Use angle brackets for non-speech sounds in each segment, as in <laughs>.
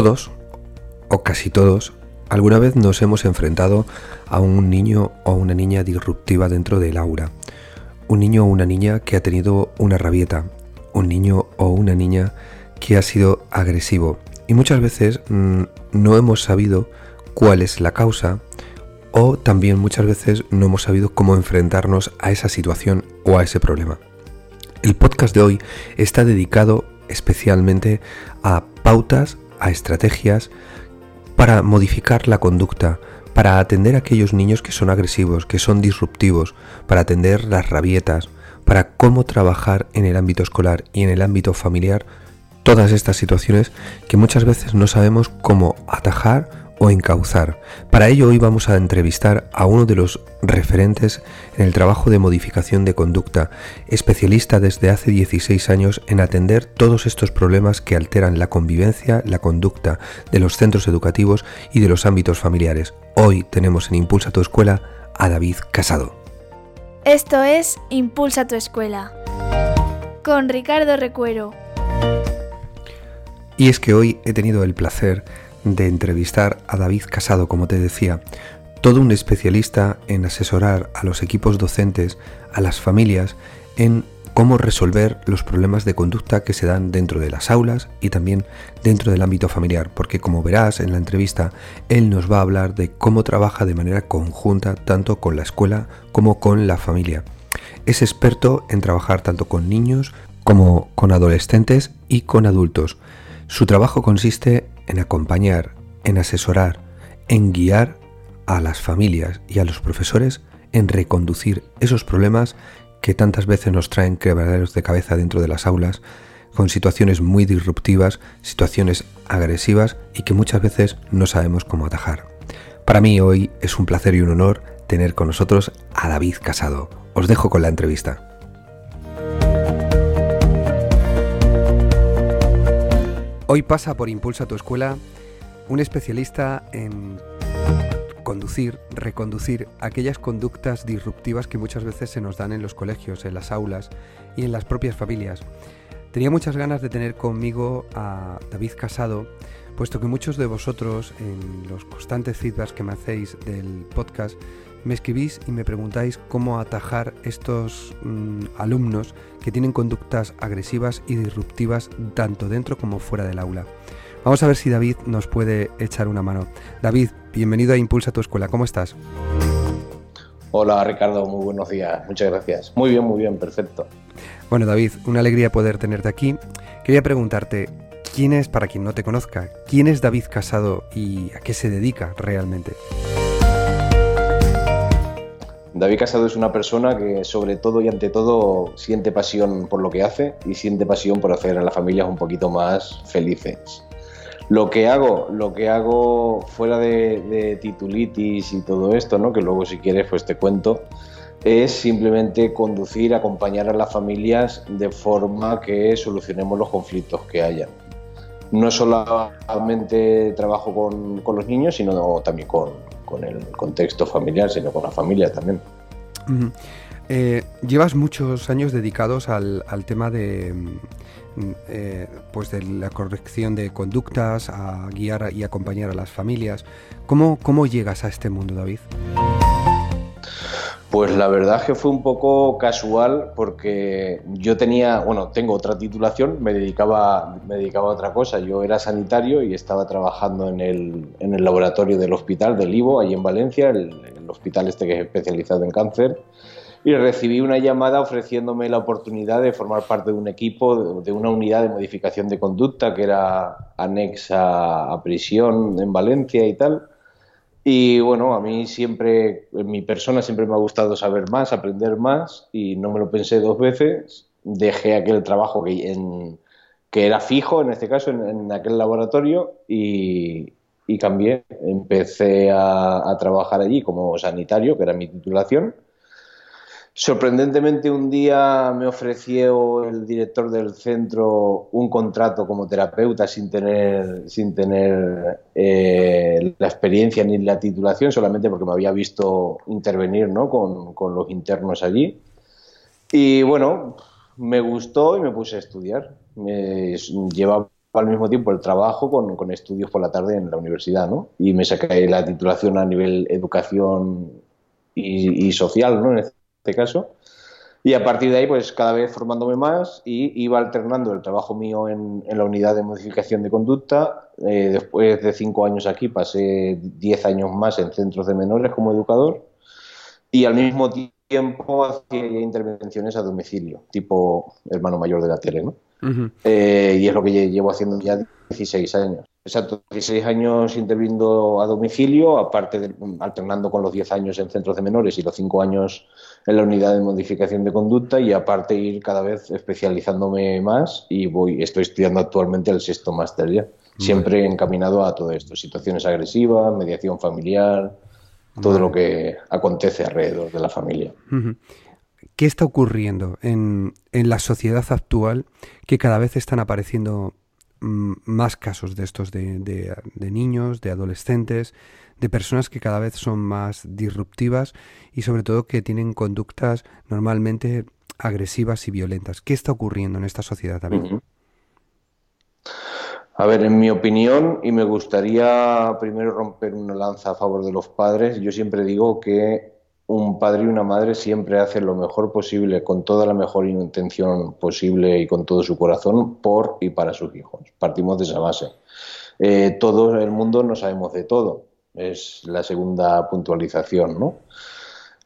Todos, o casi todos, alguna vez nos hemos enfrentado a un niño o una niña disruptiva dentro del aula. Un niño o una niña que ha tenido una rabieta. Un niño o una niña que ha sido agresivo. Y muchas veces mm, no hemos sabido cuál es la causa o también muchas veces no hemos sabido cómo enfrentarnos a esa situación o a ese problema. El podcast de hoy está dedicado especialmente a pautas, a estrategias para modificar la conducta, para atender a aquellos niños que son agresivos, que son disruptivos, para atender las rabietas, para cómo trabajar en el ámbito escolar y en el ámbito familiar todas estas situaciones que muchas veces no sabemos cómo atajar o encauzar. Para ello hoy vamos a entrevistar a uno de los referentes en el trabajo de modificación de conducta, especialista desde hace 16 años en atender todos estos problemas que alteran la convivencia, la conducta de los centros educativos y de los ámbitos familiares. Hoy tenemos en Impulsa tu Escuela a David Casado. Esto es Impulsa tu Escuela con Ricardo Recuero. Y es que hoy he tenido el placer de entrevistar a David Casado, como te decía, todo un especialista en asesorar a los equipos docentes, a las familias, en cómo resolver los problemas de conducta que se dan dentro de las aulas y también dentro del ámbito familiar, porque como verás en la entrevista, él nos va a hablar de cómo trabaja de manera conjunta tanto con la escuela como con la familia. Es experto en trabajar tanto con niños como con adolescentes y con adultos. Su trabajo consiste en acompañar, en asesorar, en guiar a las familias y a los profesores en reconducir esos problemas que tantas veces nos traen quebraderos de cabeza dentro de las aulas, con situaciones muy disruptivas, situaciones agresivas y que muchas veces no sabemos cómo atajar. Para mí hoy es un placer y un honor tener con nosotros a David Casado. Os dejo con la entrevista. Hoy pasa por Impulsa tu Escuela un especialista en conducir, reconducir aquellas conductas disruptivas que muchas veces se nos dan en los colegios, en las aulas y en las propias familias. Tenía muchas ganas de tener conmigo a David Casado, puesto que muchos de vosotros en los constantes feedbacks que me hacéis del podcast me escribís y me preguntáis cómo atajar estos mm, alumnos que tienen conductas agresivas y disruptivas tanto dentro como fuera del aula. Vamos a ver si David nos puede echar una mano. David, bienvenido a Impulsa tu Escuela, ¿cómo estás? Hola Ricardo, muy buenos días, muchas gracias. Muy bien, muy bien, perfecto. Bueno David, una alegría poder tenerte aquí. Quería preguntarte, ¿quién es, para quien no te conozca, quién es David Casado y a qué se dedica realmente? David Casado es una persona que sobre todo y ante todo siente pasión por lo que hace y siente pasión por hacer a las familias un poquito más felices. Lo que hago, lo que hago fuera de, titulitis y todo esto, ¿no? que luego si quieres pues te cuento, es simplemente conducir, acompañar a las familias de forma que solucionemos los conflictos que haya. No solamente trabajo con, con los niños, sino también con, con el contexto familiar, sino con la familia también. Eh, llevas muchos años dedicados al, tema de, mm, eh, pues de la corrección de conductas, a guiar y acompañar a las familias. ¿Cómo, cómo llegas a este mundo, David? Pues la verdad es que fue un poco casual porque yo tenía, bueno, tengo otra titulación, me dedicaba, me dedicaba a otra cosa. Yo era sanitario y estaba trabajando en el, en el laboratorio del hospital del Ivo, ahí en Valencia, el, el hospital este que es especializado en cáncer. Y recibí una llamada ofreciéndome la oportunidad de formar parte de un equipo, de una unidad de modificación de conducta que era anexa a prisión en Valencia y tal y bueno, a mí siempre, en mi persona siempre me ha gustado saber más, aprender más y no me lo pensé dos veces. Dejé aquel trabajo que, en, que era fijo, en este caso, en, aquel laboratorio y, cambié. Empecé a trabajar allí como sanitario, que era mi titulación Sorprendentemente un día me ofreció el director del centro un contrato como terapeuta sin tener, sin tener eh, la experiencia ni la titulación, solamente porque me había visto intervenir ¿no? con, con los internos allí. Y bueno, me gustó y me puse a estudiar. Me, llevaba al mismo tiempo el trabajo con, estudios por la tarde en la universidad, ¿no? Y me saqué la titulación a nivel educación y, social, ¿no? Este caso. Y a partir de ahí, pues cada vez formándome más y iba alternando el trabajo mío en, la unidad de modificación de conducta. Eh, después de cinco años aquí, pasé diez años más en centros de menores como educador y al mismo tiempo hacía intervenciones a domicilio, tipo hermano mayor de la tele, ¿no? Eh, y es lo que llevo haciendo ya 16 años. Exacto, 16 años interviniendo a domicilio, aparte de, alternando con los 10 años en centros de menores y los 5 años en la unidad de modificación de conducta y aparte ir cada vez especializándome más y voy estoy estudiando actualmente el sexto máster ya, siempre encaminado a todo esto, situaciones agresivas, mediación familiar, todo lo que acontece alrededor de la familia. ¿Qué está ocurriendo en, la sociedad actual que cada vez están apareciendo mm, más casos de estos de, niños, de adolescentes, de personas que cada vez son más disruptivas y sobre todo que tienen conductas normalmente agresivas y violentas. ¿Qué está ocurriendo en esta sociedad también? A ver, en mi opinión, y me gustaría primero romper una lanza a favor de los padres, yo siempre digo que un padre y una madre siempre hacen lo mejor posible, con toda la mejor intención posible y con todo su corazón, por y para sus hijos. Partimos de esa base. Eh, todo el mundo no sabemos de todo, es la segunda puntualización, ¿no?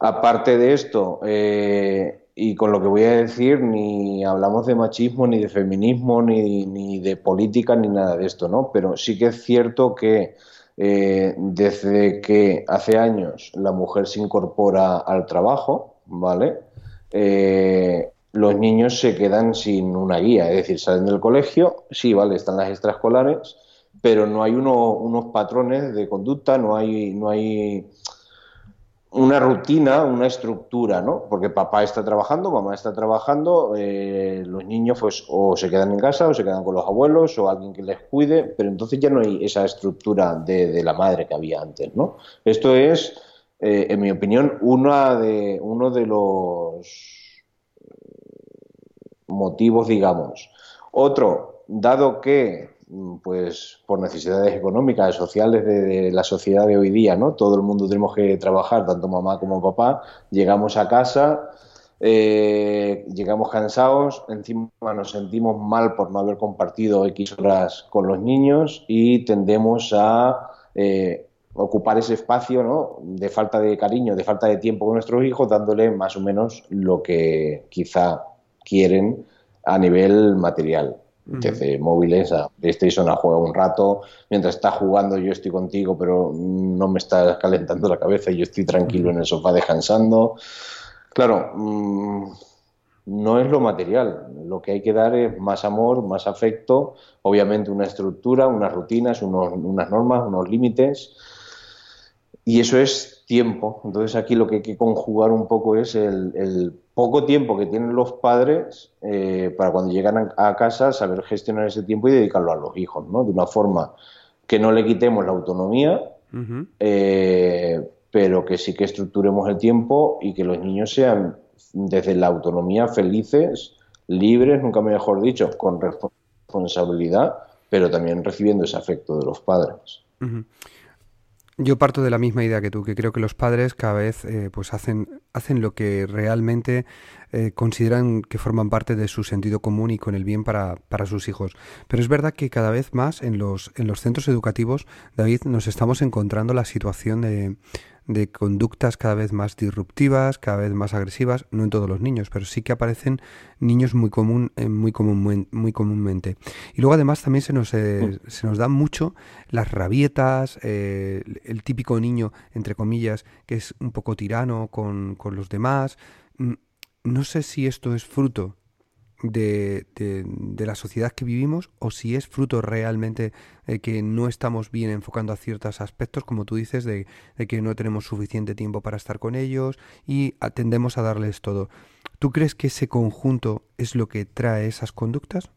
Aparte de esto, eh, y con lo que voy a decir, ni hablamos de machismo, ni de feminismo, ni, ni de política, ni nada de esto, ¿no? Pero sí que es cierto que eh, desde que hace años la mujer se incorpora al trabajo, ¿vale? Eh, los niños se quedan sin una guía, es decir, salen del colegio, sí, vale, están las extraescolares, pero no hay unos patrones de conducta, no hay, no hay una rutina, una estructura, ¿no? Porque papá está trabajando, mamá está trabajando, eh, los niños pues o se quedan en casa o se quedan con los abuelos o alguien que les cuide, pero entonces ya no hay esa estructura de, la madre que había antes, ¿no? Esto es, eh, en mi opinión, una de, uno de los motivos, digamos. Otro, dado que pues por necesidades económicas, sociales de, la sociedad de hoy día, ¿no? Todo el mundo tenemos que trabajar, tanto mamá como papá. Llegamos a casa, eh, llegamos cansados, encima nos sentimos mal por no haber compartido X horas con los niños y tendemos a eh, ocupar ese espacio ¿no? de falta de cariño, de falta de tiempo con nuestros hijos, dándole más o menos lo que quizá quieren a nivel material desde móviles a PlayStation a jugar un rato, mientras está jugando yo estoy contigo, pero no me está calentando la cabeza y yo estoy tranquilo en el sofá descansando. Claro, mm, no es lo material, lo que hay que dar es más amor, más afecto, obviamente una estructura, unas rutinas, unas normas, unos límites, y eso es tiempo. Entonces aquí lo que hay que conjugar un poco es el poco tiempo que tienen los padres eh, para cuando llegan a, casa saber gestionar ese tiempo y dedicarlo a los hijos, ¿no? De una forma que no le quitemos la autonomía, eh, pero que sí que estructuremos el tiempo y que los niños sean desde la autonomía felices, libres, nunca mejor dicho, con responsabilidad, pero también recibiendo ese afecto de los padres. Yo parto de la misma idea que tú, que creo que los padres cada vez eh, pues hacen, hacen lo que realmente eh, consideran que forman parte de su sentido común y con el bien para, para, sus hijos. Pero es verdad que cada vez más en los, en los centros educativos, David, nos estamos encontrando la situación de, de conductas cada vez más disruptivas, cada vez más agresivas, no en todos los niños, pero sí que aparecen niños muy común, eh, muy, común, muy comúnmente. Y luego además también se nos, eh, mm. se nos dan mucho las rabietas, eh, el típico niño, entre comillas, que es un poco tirano con, con los demás. Mm, no sé si esto es fruto de, de, la sociedad que vivimos o si es fruto realmente de que no estamos bien enfocando a ciertos aspectos, como tú dices, de, que no tenemos suficiente tiempo para estar con ellos y atendemos a darles todo. ¿Tú crees que ese conjunto es lo que trae esas conductas?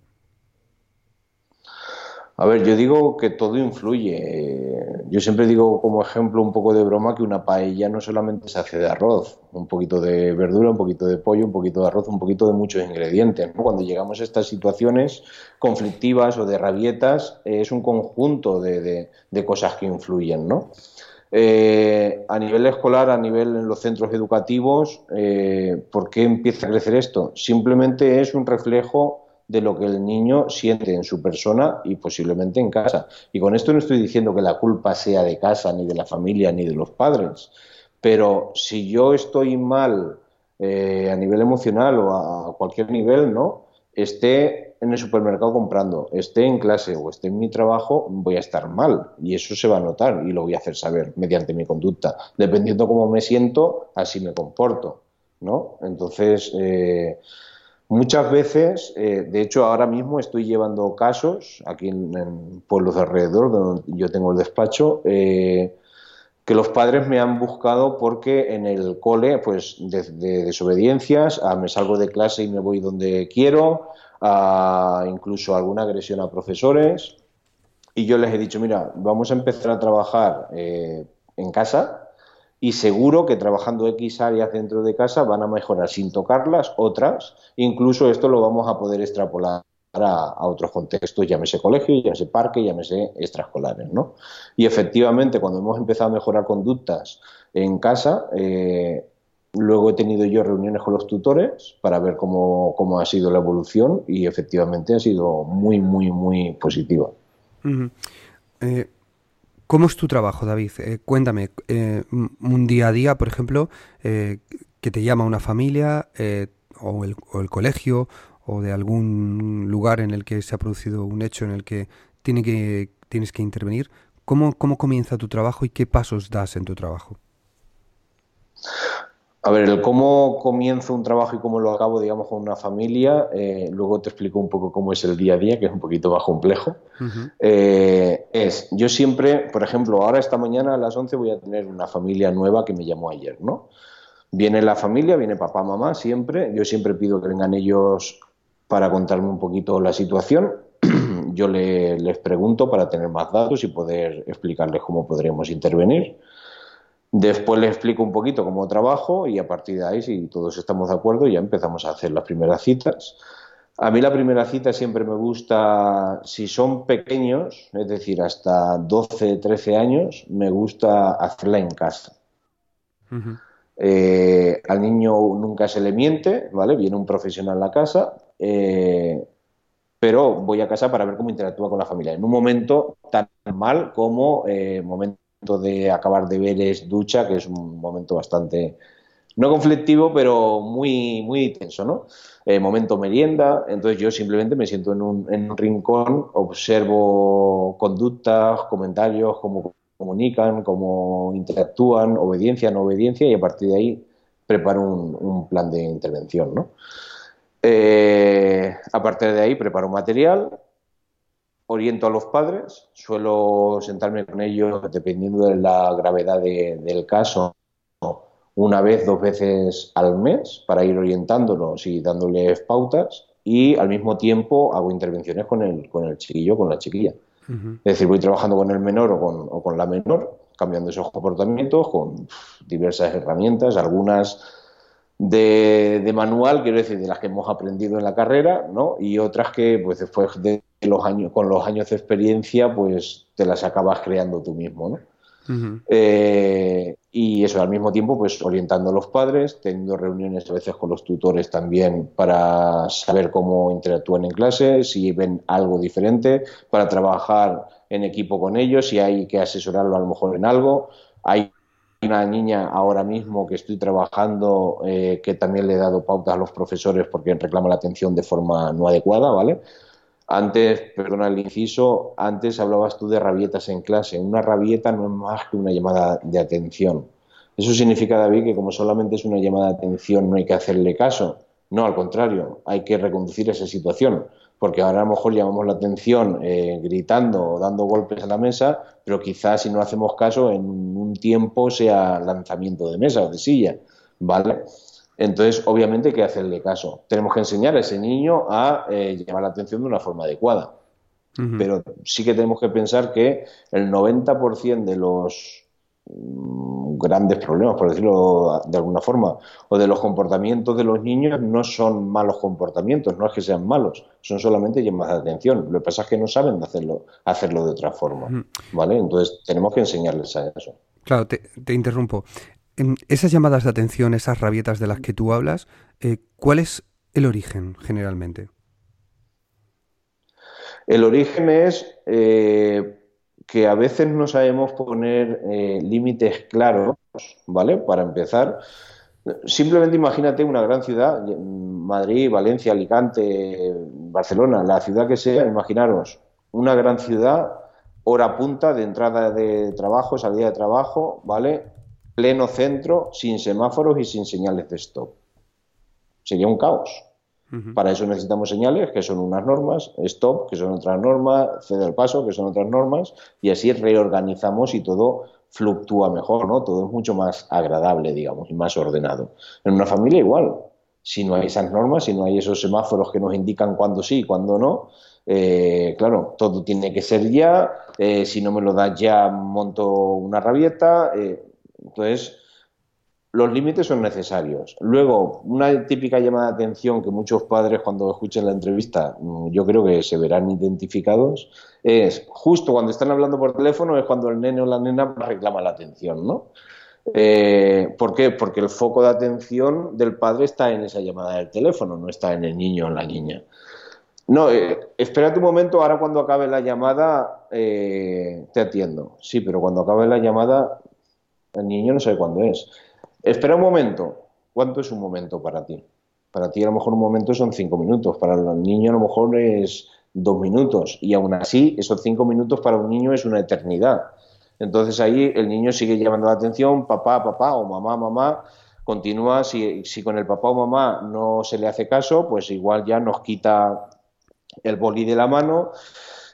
A ver, yo digo que todo influye. Yo siempre digo como ejemplo un poco de broma que una paella no solamente se hace de arroz, un poquito de verdura, un poquito de pollo, un poquito de arroz, un poquito de muchos ingredientes. Cuando llegamos a estas situaciones conflictivas o de rabietas, es un conjunto de, cosas que influyen, ¿no? Eh, a nivel escolar, a nivel en los centros educativos, eh, ¿por qué empieza a crecer esto? Simplemente es un reflejo de lo que el niño siente en su persona y posiblemente en casa. Y con esto no estoy diciendo que la culpa sea de casa, ni de la familia, ni de los padres. Pero si yo estoy mal eh, a nivel emocional o a cualquier nivel, ¿no? Esté en el supermercado comprando, esté en clase o esté en mi trabajo, voy a estar mal. Y eso se va a notar y lo voy a hacer saber mediante mi conducta. Dependiendo cómo me siento, así me comporto. ¿no? Entonces, eh, Muchas veces, eh, de hecho ahora mismo estoy llevando casos aquí en, pueblos de alrededor, donde yo tengo el despacho, eh, que los padres me han buscado porque en el cole, pues de, desobediencias, a me salgo de clase y me voy donde quiero, a incluso alguna agresión a profesores. Y yo les he dicho, mira, vamos a empezar a trabajar eh, en casa, y seguro que trabajando X áreas dentro de casa van a mejorar sin tocarlas otras, incluso esto lo vamos a poder extrapolar a, otros contextos, llámese colegio, llámese parque, llámese extraescolares, ¿no? Y efectivamente, cuando hemos empezado a mejorar conductas en casa, eh, luego he tenido yo reuniones con los tutores para ver cómo, cómo, ha sido la evolución y efectivamente ha sido muy, muy, muy positiva. ¿Cómo es tu trabajo, David? Eh, cuéntame, eh, un día a día, por ejemplo, eh, que te llama una familia o el, colegio o de algún lugar en el que se ha producido un hecho en el que, tiene que tienes que intervenir. ¿Cómo, ¿Cómo comienza tu trabajo y qué pasos das en tu trabajo? A ver, el cómo comienzo un trabajo y cómo lo acabo, digamos, con una familia, eh, luego te explico un poco cómo es el día a día, que es un poquito más complejo. Eh, es, yo siempre, por ejemplo, ahora esta mañana a las 11 voy a tener una familia nueva que me llamó ayer, ¿no? Viene la familia, viene papá, mamá, siempre. Yo siempre pido que vengan ellos para contarme un poquito la situación. <clears throat> yo les pregunto para tener más datos y poder explicarles cómo podríamos intervenir. Después les explico un poquito cómo trabajo y a partir de ahí, si todos estamos de acuerdo, ya empezamos a hacer las primeras citas. A mí la primera cita siempre me gusta, si son pequeños, es decir, hasta 12, 13 años, me gusta hacerla en casa. Eh, al niño nunca se le miente, ¿vale? Viene un profesional a la casa, eh, pero voy a casa para ver cómo interactúa con la familia. En un momento tan mal como eh, momento de acabar de ver es ducha, que es un momento bastante, no conflictivo, pero muy, muy tenso, ¿no? Eh, momento merienda, entonces yo simplemente me siento en un, en un rincón, observo conductas, comentarios, cómo comunican, cómo interactúan, obediencia, no obediencia, y a partir de ahí preparo un, plan de intervención, ¿no? Eh, a partir de ahí preparo material, oriento a los padres, suelo sentarme con ellos dependiendo de la gravedad del caso, una vez, dos veces al mes para ir orientándolos y dándoles pautas y al mismo tiempo hago intervenciones con el, con el chiquillo, con la chiquilla. Es decir, voy trabajando con el menor o con, o con la menor, cambiando esos comportamientos con diversas herramientas, algunas de, manual, quiero decir, de las que hemos aprendido en la carrera, ¿no? Y otras que, pues después de los años, con los años de experiencia, pues te las acabas creando tú mismo, ¿no? Eh, y eso, al mismo tiempo, pues orientando a los padres, teniendo reuniones a veces con los tutores también para saber cómo interactúan en clase, si ven algo diferente, para trabajar en equipo con ellos, si hay que asesorarlo a lo mejor en algo. Hay una niña ahora mismo que estoy trabajando eh, que también le he dado pautas a los profesores porque reclama la atención de forma no adecuada, ¿vale? Antes, perdona el inciso, antes hablabas tú de rabietas en clase. Una rabieta no es más que una llamada de atención. Eso significa, David, que como solamente es una llamada de atención no hay que hacerle caso. No, al contrario, hay que reconducir esa situación porque ahora a lo mejor llamamos la atención eh, gritando o dando golpes a la mesa, pero quizás si no hacemos caso en un tiempo sea lanzamiento de mesa o de silla, ¿vale? Entonces, obviamente hay que hacerle caso. Tenemos que enseñar a ese niño a eh, llamar la atención de una forma adecuada. Pero sí que tenemos que pensar que el 90% de los mm, grandes problemas, por decirlo de alguna forma, o de los comportamientos de los niños no son malos comportamientos, no es que sean malos, son solamente llamadas de atención. Lo que pasa es que no saben hacerlo, hacerlo de otra forma, ¿vale? Entonces tenemos que enseñarles a eso. Claro, te, interrumpo. Esas llamadas de atención, esas rabietas de las que tú hablas, eh, ¿cuál es el origen generalmente? El origen es eh, que a veces no sabemos poner eh, límites claros, ¿vale? Para empezar, simplemente imagínate una gran ciudad, Madrid, Valencia, Alicante, Barcelona, la ciudad que sea, imaginaros, una gran ciudad, hora punta de entrada de trabajo, salida de trabajo, ¿vale? Pleno centro, sin semáforos y sin señales de stop. Sería un caos. Para eso necesitamos señales, que son unas normas, stop, que son otras normas, ceder el paso, que son otras normas, y así reorganizamos y todo fluctúa mejor, ¿no? Todo es mucho más agradable, digamos, y más ordenado. En una familia igual. Si no hay esas normas, si no hay esos semáforos que nos indican cuándo sí y cuándo no, eh, claro, todo tiene que ser ya, eh, si no me lo das ya monto una rabieta, eh, entonces los límites son necesarios. Luego, una típica llamada de atención que muchos padres cuando escuchen la entrevista, mm, yo creo que se verán identificados, es justo cuando están hablando por teléfono es cuando el nene o la nena reclama la atención, ¿no? Eh, ¿Por qué? Porque el foco de atención del padre está en esa llamada del teléfono, no está en el niño o en la niña. No, eh, espérate un momento, ahora cuando acabe la llamada eh, te atiendo. Sí, pero cuando acabe la llamada el niño no sabe cuándo es. Espera un momento. ¿Cuánto es un momento para ti? Para ti a lo mejor un momento son cinco minutos, para el niño a lo mejor es dos minutos y aún así esos cinco minutos para un niño es una eternidad. Entonces ahí el niño sigue llamando la atención, papá, papá o mamá, mamá, continúa, si, si con el papá o mamá no se le hace caso, pues igual ya nos quita el boli de la mano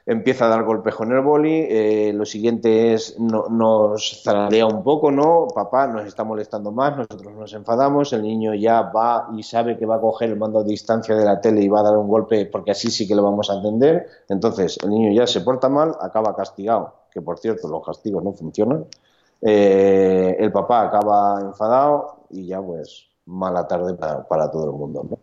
empieza a dar golpes con el boli, eh, lo siguiente es nos zarandea un poco, ¿no? Papá nos está molestando más, nosotros nos enfadamos, el niño ya va y sabe que va a coger el mando a distancia de la tele y va a dar un golpe porque así sí que lo vamos a entender, entonces el niño ya se porta mal, acaba castigado, que por cierto los castigos no funcionan, eh, el papá acaba enfadado y ya pues mala tarde para, para todo el mundo, ¿no?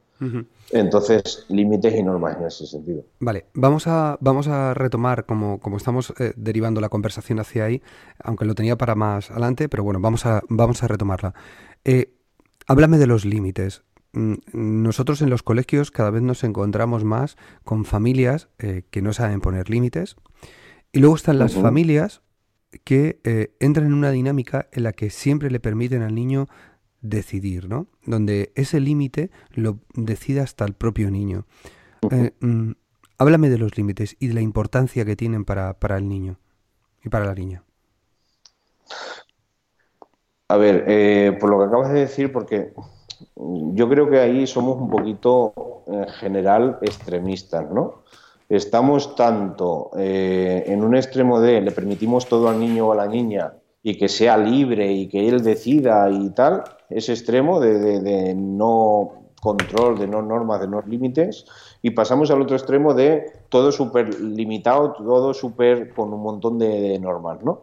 Entonces, límites y normas en ese sentido. Vale, vamos a, vamos a retomar, como, como estamos eh, derivando la conversación hacia ahí, aunque lo tenía para más adelante, pero bueno, vamos a, vamos a retomarla. Eh, háblame de los límites. Mm, nosotros en los colegios cada vez nos encontramos más con familias eh, que no saben poner límites. Y luego están las familias que entran en una dinámica en la que siempre le permiten al niño decidir, ¿no? Donde ese límite lo decida hasta el propio niño. Eh, mm, háblame de los límites y de la importancia que tienen para, el niño y para la niña. A ver, eh, por lo que acabas de decir, porque yo creo que ahí somos un poquito, en general, extremistas, ¿no? Estamos tanto eh, en un extremo de le permitimos todo al niño o a la niña y que sea libre y que él decida y tal, ese extremo de, no control, de no normas, de no límites, y pasamos al otro extremo de todo súper limitado, todo súper con un montón de, normas, ¿no?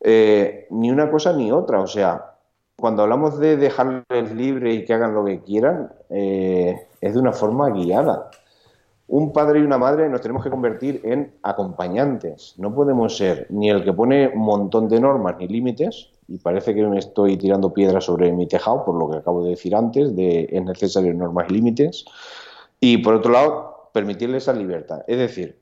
Eh, ni una cosa ni otra, o sea, cuando hablamos de dejarles libre y que hagan lo que quieran, eh, es de una forma guiada un padre y una madre nos tenemos que convertir en acompañantes. No podemos ser ni el que pone un montón de normas ni límites, y parece que me estoy tirando piedras sobre mi tejado, por lo que acabo de decir antes, de es necesario normas y límites, y por otro lado, permitirles esa libertad. Es decir,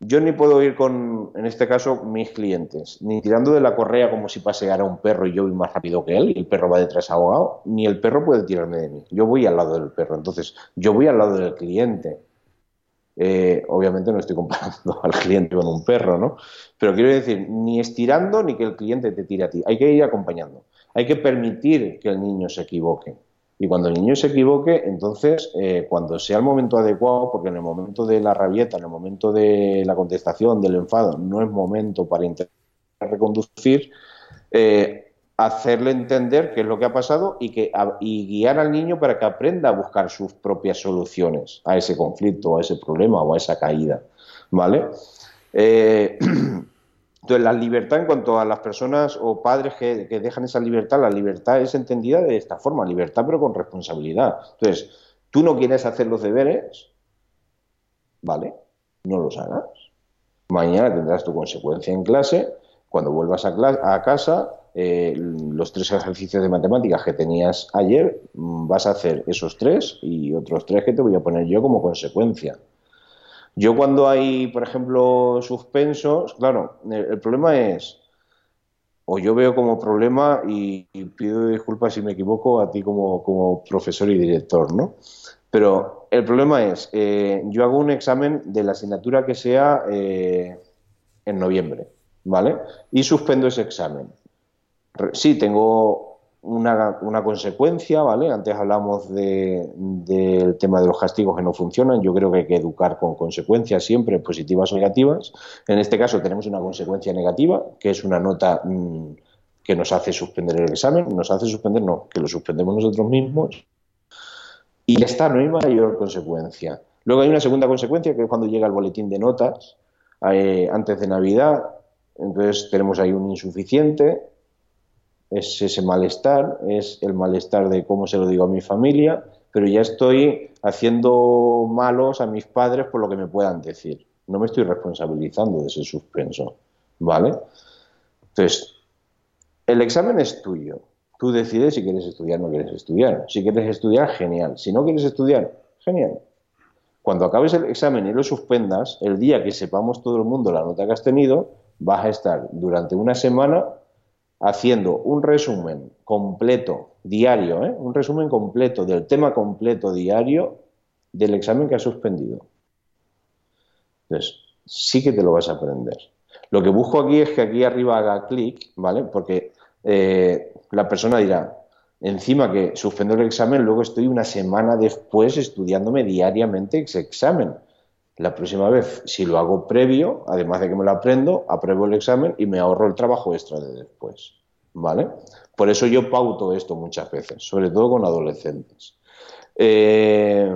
yo ni puedo ir con, en este caso, mis clientes, ni tirando de la correa como si paseara un perro y yo voy más rápido que él y el perro va detrás ahogado, ni el perro puede tirarme de mí. Yo voy al lado del perro. Entonces, yo voy al lado del cliente. Eh, obviamente no estoy comparando <laughs> al cliente con un perro, ¿no? Pero quiero decir, ni estirando ni que el cliente te tire a ti. Hay que ir acompañando. Hay que permitir que el niño se equivoque. Y cuando el niño se equivoque, entonces, eh, cuando sea el momento adecuado, porque en el momento de la rabieta, en el momento de la contestación, del enfado, no es momento para intentar reconducir, eh, hacerle entender qué es lo que ha pasado y, que, y guiar al niño para que aprenda a buscar sus propias soluciones a ese conflicto, a ese problema o a esa caída. ¿vale? Eh, <clears throat> entonces, la libertad en cuanto a las personas o padres que, que, dejan esa libertad, la libertad es entendida de esta forma, libertad pero con responsabilidad. Entonces, tú no quieres hacer los deberes, ¿vale? No los hagas. Mañana tendrás tu consecuencia en clase, cuando vuelvas a, casa, eh, los tres ejercicios de matemáticas que tenías ayer, mm, vas a hacer esos tres y otros tres que te voy a poner yo como consecuencia. Yo cuando hay, por ejemplo, suspensos, claro, el, problema es, o yo veo como problema, y, pido disculpas si me equivoco a ti como, como profesor y director, ¿no? Pero el problema es, eh, yo hago un examen de la asignatura que sea eh, en noviembre ¿vale? Y suspendo ese examen. Sí, tengo una, consecuencia, ¿vale? Antes hablamos del tema de los castigos que no funcionan. Yo creo que hay que educar con consecuencias siempre, positivas o negativas. En este caso tenemos una consecuencia negativa, que es una nota mm, que nos hace suspender el examen. Nos hace suspender, no, que lo suspendemos nosotros mismos. Y ya está, no hay mayor consecuencia. Luego hay una segunda consecuencia, que es cuando llega el boletín de notas, eh, antes de Navidad, entonces tenemos ahí un insuficiente, es ese malestar, es el malestar de cómo se lo digo a mi familia, pero ya estoy haciendo malos a mis padres por lo que me puedan decir. No me estoy responsabilizando de ese suspenso, ¿vale? Entonces, el examen es tuyo. Tú decides si quieres estudiar o no quieres estudiar. Si quieres estudiar, genial. Si no quieres estudiar, genial. Cuando acabes el examen y lo suspendas, el día que sepamos todo el mundo la nota que has tenido, vas a estar durante una semana haciendo un resumen completo, diario, ¿eh? un resumen completo del tema completo diario del examen que has suspendido. Entonces, sí que te lo vas a aprender. Lo que busco aquí es que aquí arriba haga clic, ¿vale? Porque eh, la persona dirá, encima que suspendo el examen, luego estoy una semana después estudiándome diariamente ese examen. La próxima vez, si lo hago previo, además de que me lo aprendo, apruebo el examen y me ahorro el trabajo extra de después. ¿Vale? Por eso yo pauto esto muchas veces, sobre todo con adolescentes. Eh,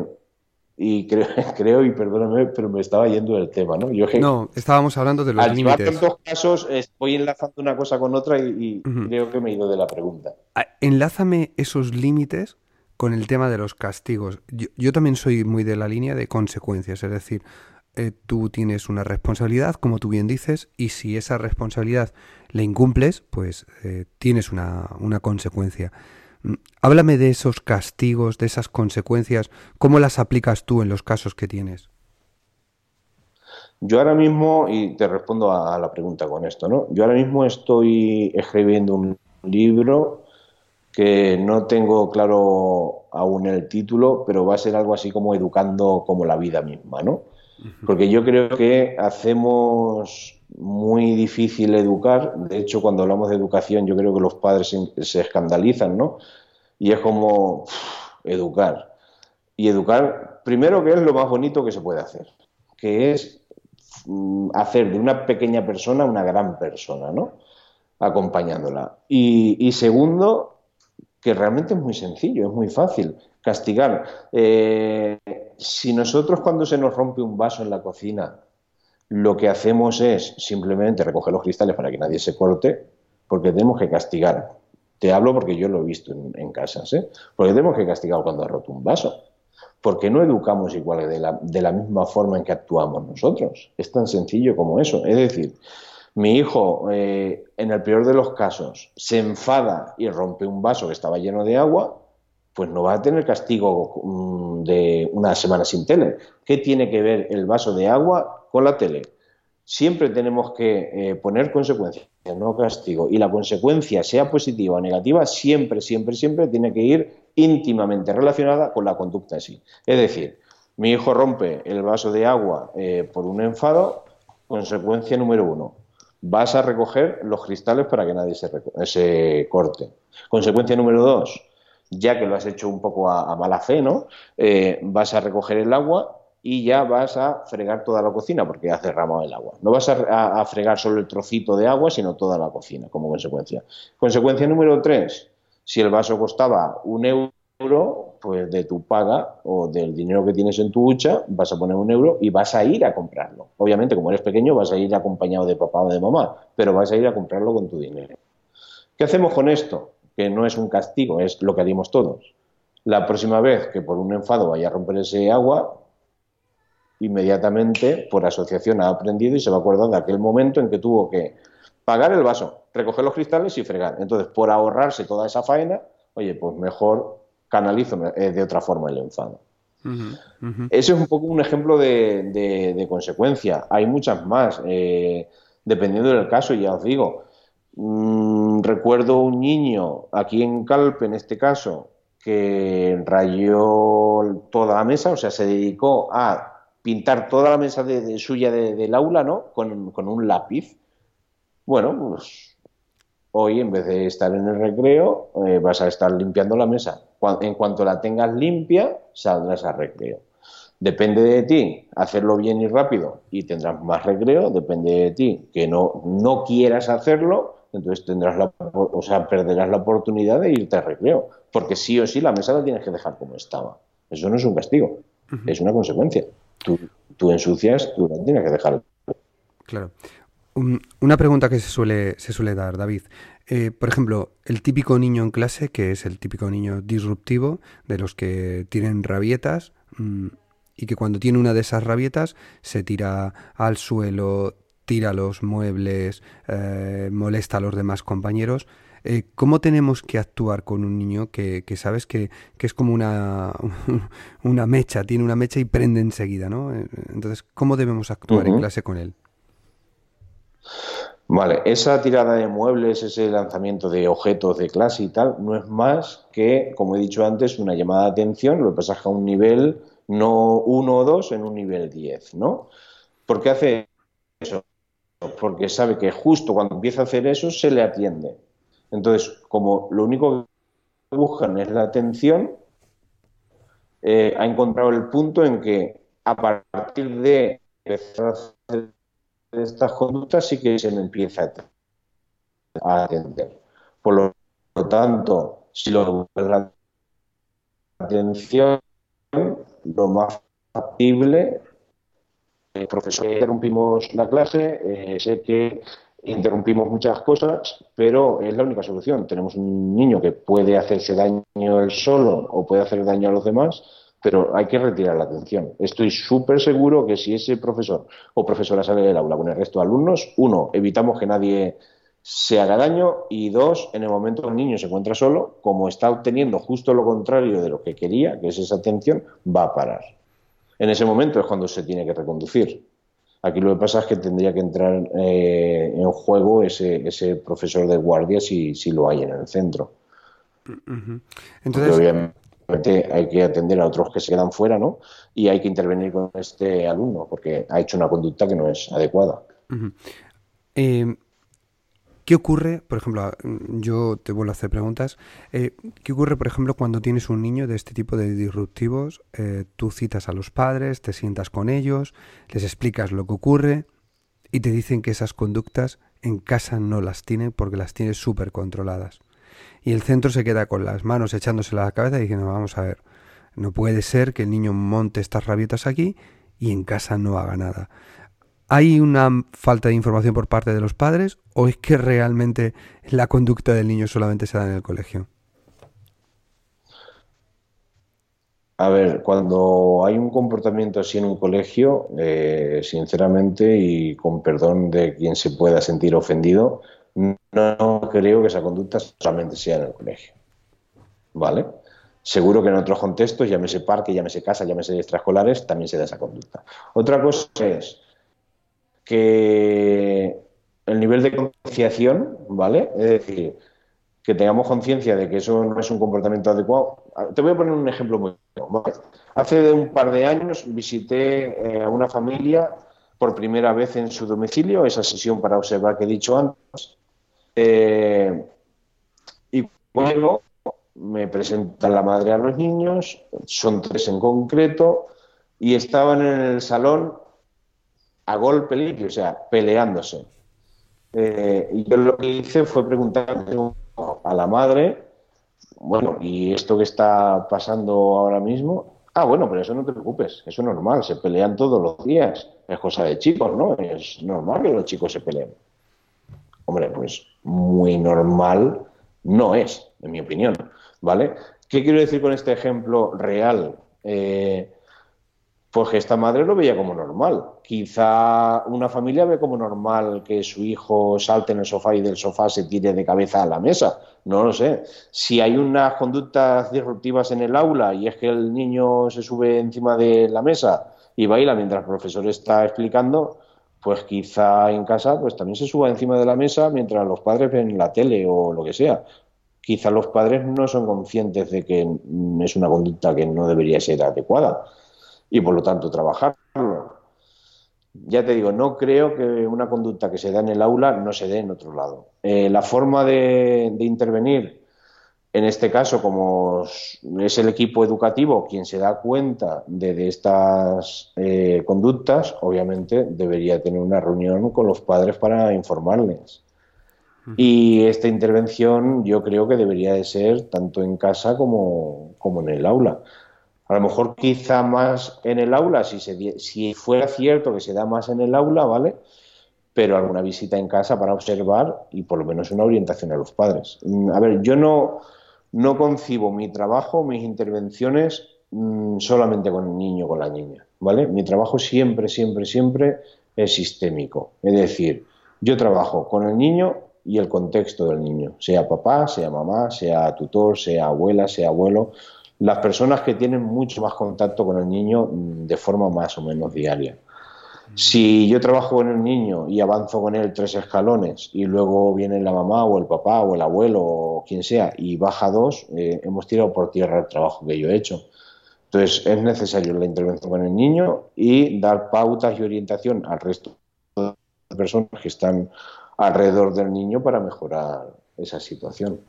y creo, <laughs> creo, y perdóname, pero me estaba yendo del tema, ¿no? no, estábamos hablando de los límites. En dos casos estoy enlazando una cosa con otra y, creo que me he ido de la pregunta. Ah, enlázame esos límites con el tema de los castigos. Yo, también soy muy de la línea de consecuencias, es decir, eh, tú tienes una responsabilidad, como tú bien dices, y si esa responsabilidad la incumples, pues eh, tienes una, una consecuencia. Mm, háblame de esos castigos, de esas consecuencias, ¿cómo las aplicas tú en los casos que tienes? Yo ahora mismo, y te respondo a la pregunta con esto, ¿no? Yo ahora mismo estoy escribiendo un libro que no tengo claro aún el título, pero va a ser algo así como educando como la vida misma, ¿no? Porque yo creo que hacemos muy difícil educar, de hecho cuando hablamos de educación yo creo que los padres se, escandalizan, ¿no? Y es como educar. Y educar, primero que es lo más bonito que se puede hacer, que es mm, hacer de una pequeña persona una gran persona, ¿no? Acompañándola. Y, y segundo, que realmente es muy sencillo, es muy fácil. Castigar. Eh, si nosotros cuando se nos rompe un vaso en la cocina, lo que hacemos es simplemente recoger los cristales para que nadie se corte, porque tenemos que castigar. Te hablo porque yo lo he visto en, casas, ¿eh? porque tenemos que castigar cuando ha roto un vaso. Porque no educamos igual de la, de la misma forma en que actuamos nosotros. Es tan sencillo como eso. Es decir, mi hijo, eh, en el peor de los casos, se enfada y rompe un vaso que estaba lleno de agua, pues no va a tener castigo mm, de una semana sin tele. ¿Qué tiene que ver el vaso de agua con la tele? Siempre tenemos que eh, poner consecuencias, no castigo. Y la consecuencia, sea positiva o negativa, siempre, siempre, siempre tiene que ir íntimamente relacionada con la conducta en sí. Es decir, mi hijo rompe el vaso de agua eh, por un enfado, consecuencia número uno, vas a recoger los cristales para que nadie se, corte. Consecuencia número dos, ya que lo has hecho un poco a, mala fe, ¿no? Eh, vas a recoger el agua y ya vas a fregar toda la cocina porque has derramado el agua. No vas a, fregar solo el trocito de agua, sino toda la cocina como consecuencia. Consecuencia número tres, si el vaso costaba un euro, pues de tu paga o del dinero que tienes en tu hucha, vas a poner un euro y vas a ir a comprarlo. Obviamente, como eres pequeño, vas a ir acompañado de papá o de mamá, pero vas a ir a comprarlo con tu dinero. ¿Qué hacemos con esto? Que no es un castigo, es lo que haríamos todos. La próxima vez que por un enfado vaya a romper ese agua, inmediatamente por asociación ha aprendido y se va a acordar de aquel momento en que tuvo que pagar el vaso, recoger los cristales y fregar. Entonces, por ahorrarse toda esa faena, oye, pues mejor canalizo eh, de otra forma el enfado. Ese es un poco un ejemplo de, consecuencia. Hay muchas más, eh, dependiendo del caso, ya os digo. Mm, recuerdo un niño aquí en Calpe, en este caso, que rayó toda la mesa, o sea, se dedicó a pintar toda la mesa de, suya del aula, ¿no? Con, con, un lápiz. Bueno, pues hoy en vez de estar en el recreo, eh, vas a estar limpiando la mesa. En cuanto la tengas limpia, saldrás al recreo. Depende de ti hacerlo bien y rápido y tendrás más recreo. Depende de ti que no, no quieras hacerlo, entonces tendrás la, o sea, perderás la oportunidad de irte al recreo. Porque sí o sí la mesa la tienes que dejar como estaba. Eso no es un castigo, es una consecuencia. Tú, tú ensucias, tú la tienes que dejar. Claro una pregunta que se suele, se suele dar, David. Eh, por ejemplo, el típico niño en clase, que es el típico niño disruptivo, de los que tienen rabietas, mm, y que cuando tiene una de esas rabietas se tira al suelo, tira los muebles, eh, molesta a los demás compañeros. Eh, ¿Cómo tenemos que actuar con un niño que, sabes que, es como una, <laughs> una mecha, tiene una mecha y prende enseguida, ¿no? Entonces, ¿cómo debemos actuar en clase con él? Vale, esa tirada de muebles, ese lanzamiento de objetos de clase y tal, no es más que, como he dicho antes, una llamada de atención, lo que a un nivel no uno o dos, en un nivel 10, ¿no? ¿Por qué hace eso? Porque sabe que justo cuando empieza a hacer eso se le atiende. Entonces, como lo único que buscan es la atención, eh, ha encontrado el punto en que a partir de empezar a hacer estas conductas sí que se empieza a atender. Por lo, tanto, si lo la atención, lo más factible, el profesor, interrumpimos la clase, eh, sé que interrumpimos muchas cosas, pero es la única solución. Tenemos un niño que puede hacerse daño él solo o puede hacer daño a los demás, pero hay que retirar la atención. Estoy súper seguro que si ese profesor o profesora sale del aula con el resto de alumnos, uno, evitamos que nadie se haga daño y dos, en el momento que el niño se encuentra solo, como está obteniendo justo lo contrario de lo que quería, que es esa atención, va a parar. En ese momento es cuando se tiene que reconducir. Aquí lo que pasa es que tendría que entrar eh, en juego ese, ese profesor de guardia si, si lo hay en el centro. Entonces, hay que atender a otros que se quedan fuera, ¿no? Y hay que intervenir con este alumno porque ha hecho una conducta que no es adecuada. Eh, ¿Qué ocurre, por ejemplo, yo te vuelvo a hacer preguntas, eh, ¿qué ocurre, por ejemplo, cuando tienes un niño de este tipo de disruptivos? Eh, tú citas a los padres, te sientas con ellos, les explicas lo que ocurre y te dicen que esas conductas en casa no las tienen porque las tienes súper controladas y el centro se queda con las manos echándose la cabeza y diciendo, vamos a ver, no puede ser que el niño monte estas rabietas aquí y en casa no haga nada. ¿Hay una falta de información por parte de los padres o es que realmente la conducta del niño solamente se da en el colegio? A ver, cuando hay un comportamiento así en un colegio, eh, sinceramente y con perdón de quien se pueda sentir ofendido, no creo que esa conducta solamente sea en el colegio. ¿Vale? Seguro que en otros contextos, llámese parque, llámese casa, llámese extraescolares, también se da esa conducta. Otra cosa es que el nivel de concienciación, ¿vale? Es decir, que tengamos conciencia de que eso no es un comportamiento adecuado. Te voy a poner un ejemplo muy ¿vale? Hace un par de años visité eh, a una familia por primera vez en su domicilio, esa sesión para observar que he dicho antes, eh, y luego me presenta la madre a los niños, son tres en concreto, y estaban en el salón a golpe limpio, o sea, peleándose. Eh, y yo lo que hice fue preguntar a la madre bueno, ¿y esto que está pasando ahora mismo? Ah, bueno, pero eso no te preocupes, eso es normal, se pelean todos los días, es cosa de chicos, ¿no? Es normal que los chicos se peleen. Hombre, pues muy normal no es, en mi opinión, ¿vale? ¿Qué quiero decir con este ejemplo real? Eh, pues que esta madre lo veía como normal. Quizá una familia ve como normal que su hijo salte en el sofá y del sofá se tire de cabeza a la mesa. No lo sé. Si hay unas conductas disruptivas en el aula y es que el niño se sube encima de la mesa y baila mientras el profesor está explicando, pues quizá en casa pues también se suba encima de la mesa mientras los padres ven la tele o lo que sea. Quizá los padres no son conscientes de que es una conducta que no debería ser adecuada y por lo tanto trabajarlo. Ya te digo, no creo que una conducta que se da en el aula no se dé en otro lado. Eh, la forma de, intervenir, en este caso, como es el equipo educativo quien se da cuenta de, estas eh, conductas, obviamente debería tener una reunión con los padres para informarles. Y esta intervención yo creo que debería de ser tanto en casa como, como en el aula. A lo mejor quizá más en el aula, si, se, si fuera cierto que se da más en el aula, ¿vale? Pero alguna visita en casa para observar y por lo menos una orientación a los padres. Mm, a ver, yo no, no concibo mi trabajo, mis intervenciones mm, solamente con el niño con la niña, ¿vale? Mi trabajo siempre, siempre, siempre es sistémico. Es decir, yo trabajo con el niño y el contexto del niño, sea papá, sea mamá, sea tutor, sea abuela, sea abuelo las personas que tienen mucho más contacto con el niño mm, de forma más o menos diaria. Si yo trabajo con el niño y avanzo con él tres escalones y luego viene la mamá o el papá o el abuelo o quien sea y baja dos, eh, hemos tirado por tierra el trabajo que yo he hecho. Entonces es necesario la intervención con el niño y dar pautas y orientación al resto de personas que están alrededor del niño para mejorar esa situación.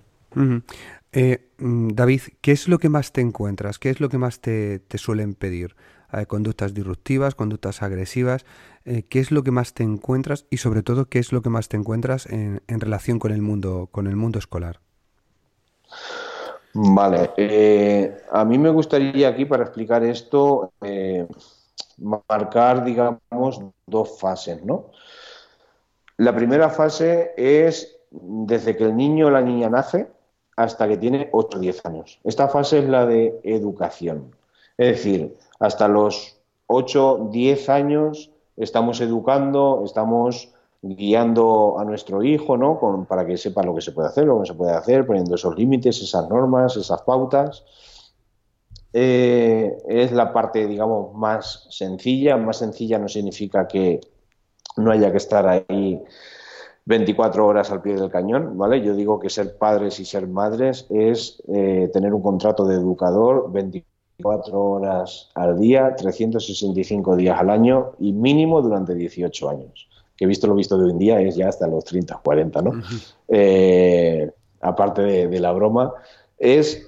Eh, mm, David, ¿qué es lo que más te encuentras? ¿Qué es lo que más te, suelen pedir? Eh, conductas disruptivas, conductas agresivas. Eh, ¿Qué es lo que más te encuentras y sobre todo qué es lo que más te encuentras en, relación con el mundo, con el mundo escolar? Vale, a mí me gustaría aquí para explicar esto marcar, digamos, dos fases, ¿no? La primera fase es desde que el niño o la niña nace, hasta que tiene 8 o 10 años. Esta fase es la de educación. Es decir, hasta los 8 10 años estamos educando, estamos guiando a nuestro hijo, ¿no? para que sepa lo que se puede hacer, lo que no se puede hacer, poniendo esos límites, esas normas, esas pautas. Eh, es la parte, digamos, más sencilla. Más sencilla no significa que no haya que estar ahí 24 horas al pie del cañón, ¿vale? Yo digo que ser padres y ser madres es eh, tener un contrato de educador 24 horas al día, 365 días al año y mínimo durante 18 años. Que visto lo visto de hoy en día es ya hasta los 30, 40, ¿no? Eh, aparte de, la broma, es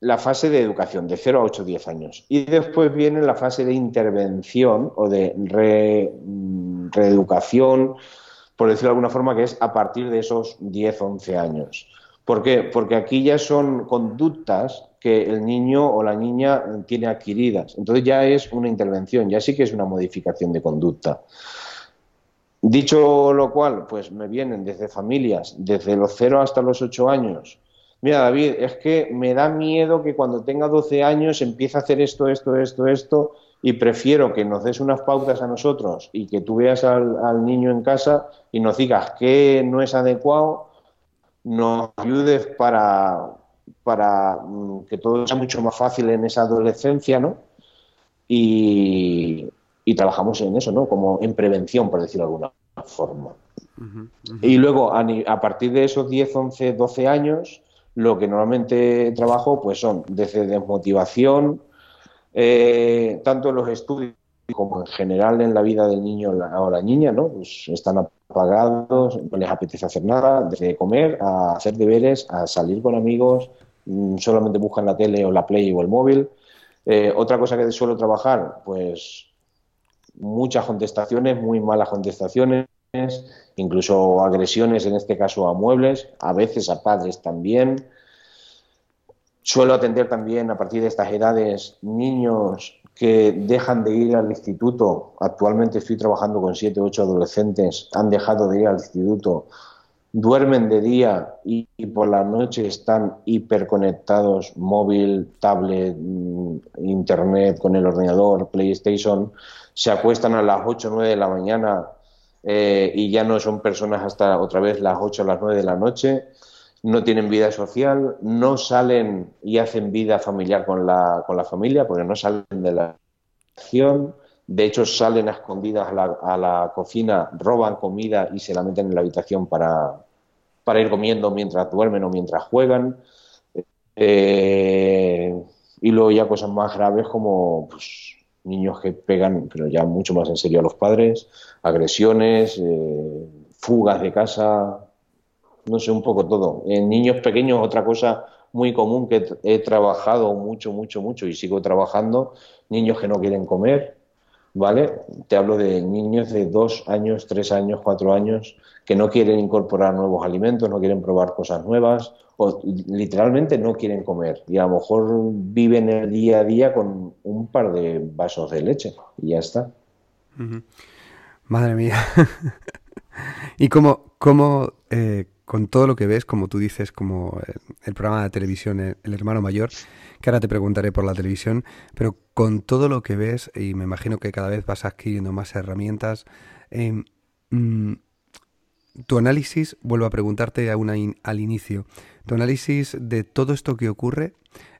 la fase de educación de 0 a 8, 10 años. Y después viene la fase de intervención o de mm, reeducación por decirlo de alguna forma, que es a partir de esos 10, 11 años. ¿Por qué? Porque aquí ya son conductas que el niño o la niña tiene adquiridas. Entonces ya es una intervención, ya sí que es una modificación de conducta. Dicho lo cual, pues me vienen desde familias, desde los 0 hasta los 8 años. Mira, David, es que me da miedo que cuando tenga 12 años empiece a hacer esto, esto, esto, esto, y prefiero que nos des unas pautas a nosotros y que tú veas al, niño en casa y nos digas qué no es adecuado, nos ayudes para, para mm, que todo sea mucho más fácil en esa adolescencia, ¿no? Y, trabajamos en eso, ¿no? Como en prevención, por decirlo de alguna forma. Y luego, a, a, partir de esos 10, 11, 12 años, lo que normalmente trabajo pues son desde desmotivación, eh, tanto en los estudios como en general en la vida del niño o la niña, ¿no? Pues están apagados, no les apetece hacer nada, desde comer a hacer deberes, a salir con amigos, mm, solamente buscan la tele o la play o el móvil. Eh, otra cosa que suelo trabajar, pues muchas contestaciones, muy malas contestaciones, incluso agresiones, en este caso a muebles, a veces a padres también. Suelo atender también a partir de estas edades niños que dejan de ir al instituto. Actualmente estoy trabajando con 7 o 8 adolescentes, han dejado de ir al instituto, duermen de día y, por la noche están hiperconectados, móvil, tablet, mm, internet, con el ordenador, PlayStation, se acuestan a las 8 o 9 de la mañana eh, y ya no son personas hasta otra vez las 8 o las 9 de la noche no tienen vida social, no salen y hacen vida familiar con la, con la familia, porque no salen de la acción, de hecho salen a escondidas a la, cocina, roban comida y se la meten en la habitación para, para ir comiendo mientras duermen o mientras juegan. Eh, y luego ya cosas más graves como pues, niños que pegan, pero ya mucho más en serio a los padres, agresiones, eh, fugas de casa, no sé, un poco todo. En niños pequeños, otra cosa muy común que he trabajado mucho, mucho, mucho y sigo trabajando, niños que no quieren comer, ¿vale? Te hablo de niños de dos años, tres años, cuatro años, que no quieren incorporar nuevos alimentos, no quieren probar cosas nuevas o literalmente no quieren comer y a lo mejor viven el día a día con un par de vasos de leche y ya está. Madre mía. <laughs> ¿Y cómo, cómo eh, con todo lo que ves, como tú dices, como el, programa de televisión, el, hermano mayor, que ahora te preguntaré por la televisión, pero con todo lo que ves, y me imagino que cada vez vas adquiriendo más herramientas, em, mm, tu análisis, vuelvo a preguntarte a al inicio, tu análisis de todo esto que ocurre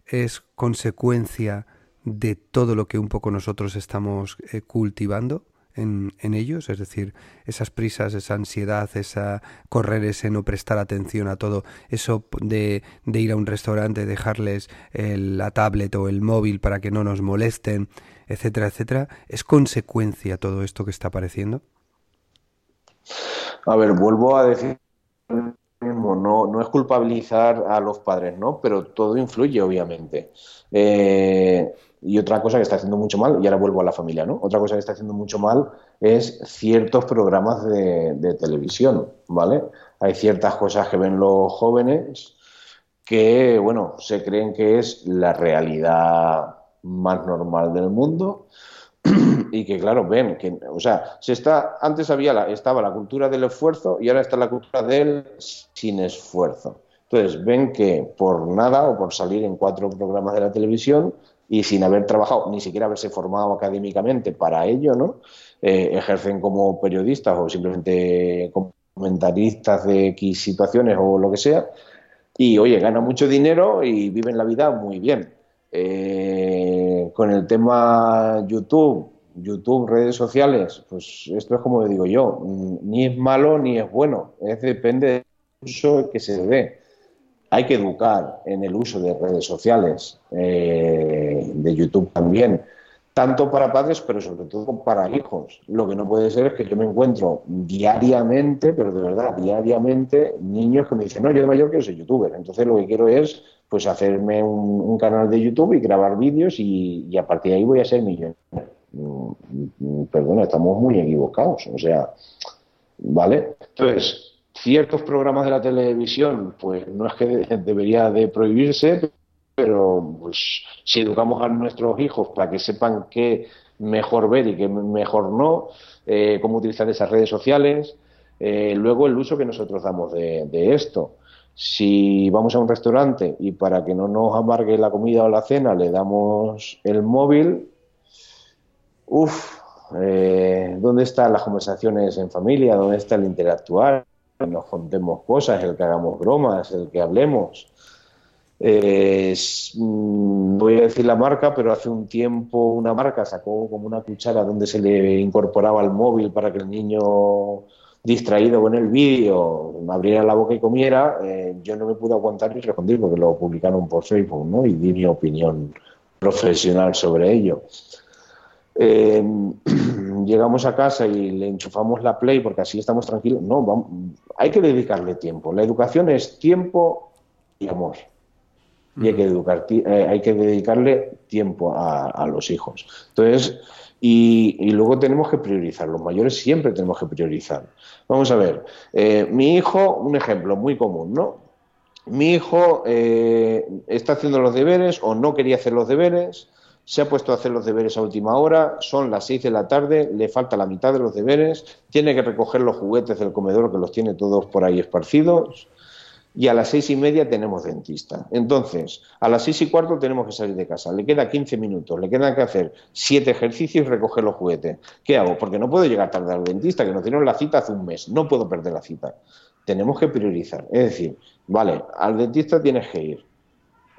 es consecuencia de todo lo que un poco nosotros estamos eh, cultivando en, ellos, es decir, esas prisas, esa ansiedad, esa correr, ese no prestar atención a todo, eso de, ir a un restaurante, dejarles la tablet o el móvil para que no nos molesten, etcétera, etcétera, ¿es consecuencia todo esto que está apareciendo? A ver, vuelvo a decir no, no es culpabilizar a los padres, ¿no? Pero todo influye, obviamente. Eh, y otra cosa que está haciendo mucho mal, y ahora vuelvo a la familia, ¿no? Otra cosa que está haciendo mucho mal es ciertos programas de, televisión, ¿vale? Hay ciertas cosas que ven los jóvenes que, bueno, se creen que es la realidad más normal del mundo <clears throat> y que, claro, ven que, o sea, se está, antes había la, estaba la cultura del esfuerzo y ahora está la cultura del sin esfuerzo. Entonces, ven que por nada o por salir en cuatro programas de la televisión y sin haber trabajado, ni siquiera haberse formado académicamente para ello, ¿no? Eh, ejercen como periodistas o simplemente comentaristas de X situaciones o lo que sea, y oye, ganan mucho dinero y viven la vida muy bien. Eh, con el tema YouTube, YouTube, redes sociales, pues esto es como digo yo, ni es malo ni es bueno, es depende del uso que se dé hay que educar en el uso de redes sociales, eh, de YouTube también, tanto para padres, pero sobre todo para hijos. Lo que no puede ser es que yo me encuentro diariamente, pero de verdad, diariamente, niños que me dicen, no, yo de mayor quiero ser youtuber. Entonces lo que quiero es pues hacerme un, canal de YouTube y grabar vídeos y, a partir de ahí voy a ser millonario. Mm, mm, perdona, estamos muy equivocados. O sea, ¿vale? Entonces, ciertos programas de la televisión, pues no es que debería de prohibirse, pero pues si educamos a nuestros hijos para que sepan qué mejor ver y qué mejor no, eh, cómo utilizar esas redes sociales, eh, luego el uso que nosotros damos de, esto. Si vamos a un restaurante y para que no nos amargue la comida o la cena le damos el móvil, uff, eh, ¿dónde están las conversaciones en familia? ¿Dónde está el interactuar? Nos contemos cosas, el que hagamos bromas, el que hablemos. Mm, voy a decir la marca, pero hace un tiempo una marca sacó como una cuchara donde se le incorporaba el móvil para que el niño distraído con el vídeo abriera la boca y comiera. Eh, yo no me pude aguantar y responder porque lo publicaron por Facebook ¿no? y di mi opinión profesional sobre ello. Eh, <clears throat> llegamos a casa y le enchufamos la Play porque así estamos tranquilos. No, hay que dedicarle tiempo. La educación es tiempo y amor. Y hay que, educar, eh, hay que dedicarle tiempo a, los hijos. Entonces, y, luego tenemos que priorizar. Los mayores siempre tenemos que priorizar. Vamos a ver, eh, mi hijo, un ejemplo muy común, ¿no? mi hijo eh, está haciendo los deberes o no quería hacer los deberes, se ha puesto a hacer los deberes a última hora, son las seis de la tarde, le falta la mitad de los deberes, tiene que recoger los juguetes del comedor que los tiene todos por ahí esparcidos y a las seis y media tenemos dentista. Entonces, a las seis y cuarto tenemos que salir de casa. Le queda 15 minutos, le quedan que hacer siete ejercicios y recoger los juguetes. ¿Qué hago? Porque no puedo llegar tarde al dentista, que nos dieron la cita hace un mes. No puedo perder la cita. Tenemos que priorizar. Es decir, vale, al dentista tienes que ir.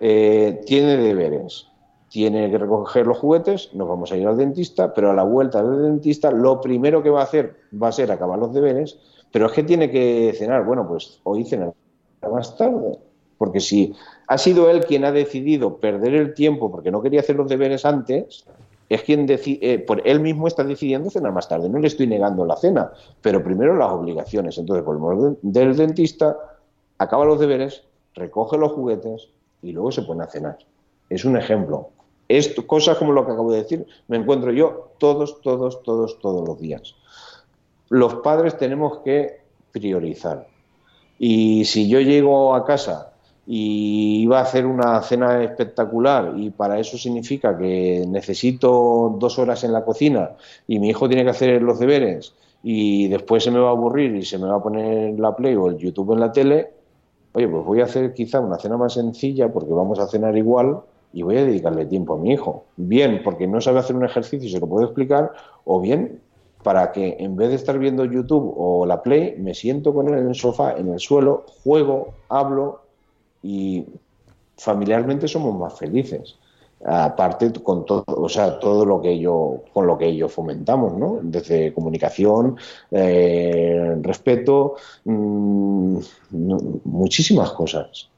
Eh, tiene deberes. Tiene que recoger los juguetes, nos vamos a ir al dentista, pero a la vuelta del dentista lo primero que va a hacer va a ser acabar los deberes, pero es que tiene que cenar. Bueno, pues hoy cenar más tarde. Porque si ha sido él quien ha decidido perder el tiempo porque no quería hacer los deberes antes, es quien eh, por él mismo está decidiendo cenar más tarde. No le estoy negando la cena, pero primero las obligaciones. Entonces, por el del dentista, acaba los deberes, recoge los juguetes y luego se pone a cenar. Es un ejemplo. Esto, cosas como lo que acabo de decir, me encuentro yo todos, todos, todos, todos los días. Los padres tenemos que priorizar. Y si yo llego a casa y iba a hacer una cena espectacular y para eso significa que necesito dos horas en la cocina y mi hijo tiene que hacer los deberes y después se me va a aburrir y se me va a poner la Play o el YouTube en la tele, oye, pues voy a hacer quizá una cena más sencilla porque vamos a cenar igual y voy a dedicarle tiempo a mi hijo. Bien, porque no sabe hacer un ejercicio y se lo puedo explicar, o bien para que en vez de estar viendo YouTube o la Play, me siento con él en el sofá, en el suelo, juego, hablo y familiarmente somos más felices. Aparte con todo, o sea, todo lo que ello, con lo que ellos fomentamos, ¿no? Desde comunicación, eh, respeto, mm, muchísimas cosas.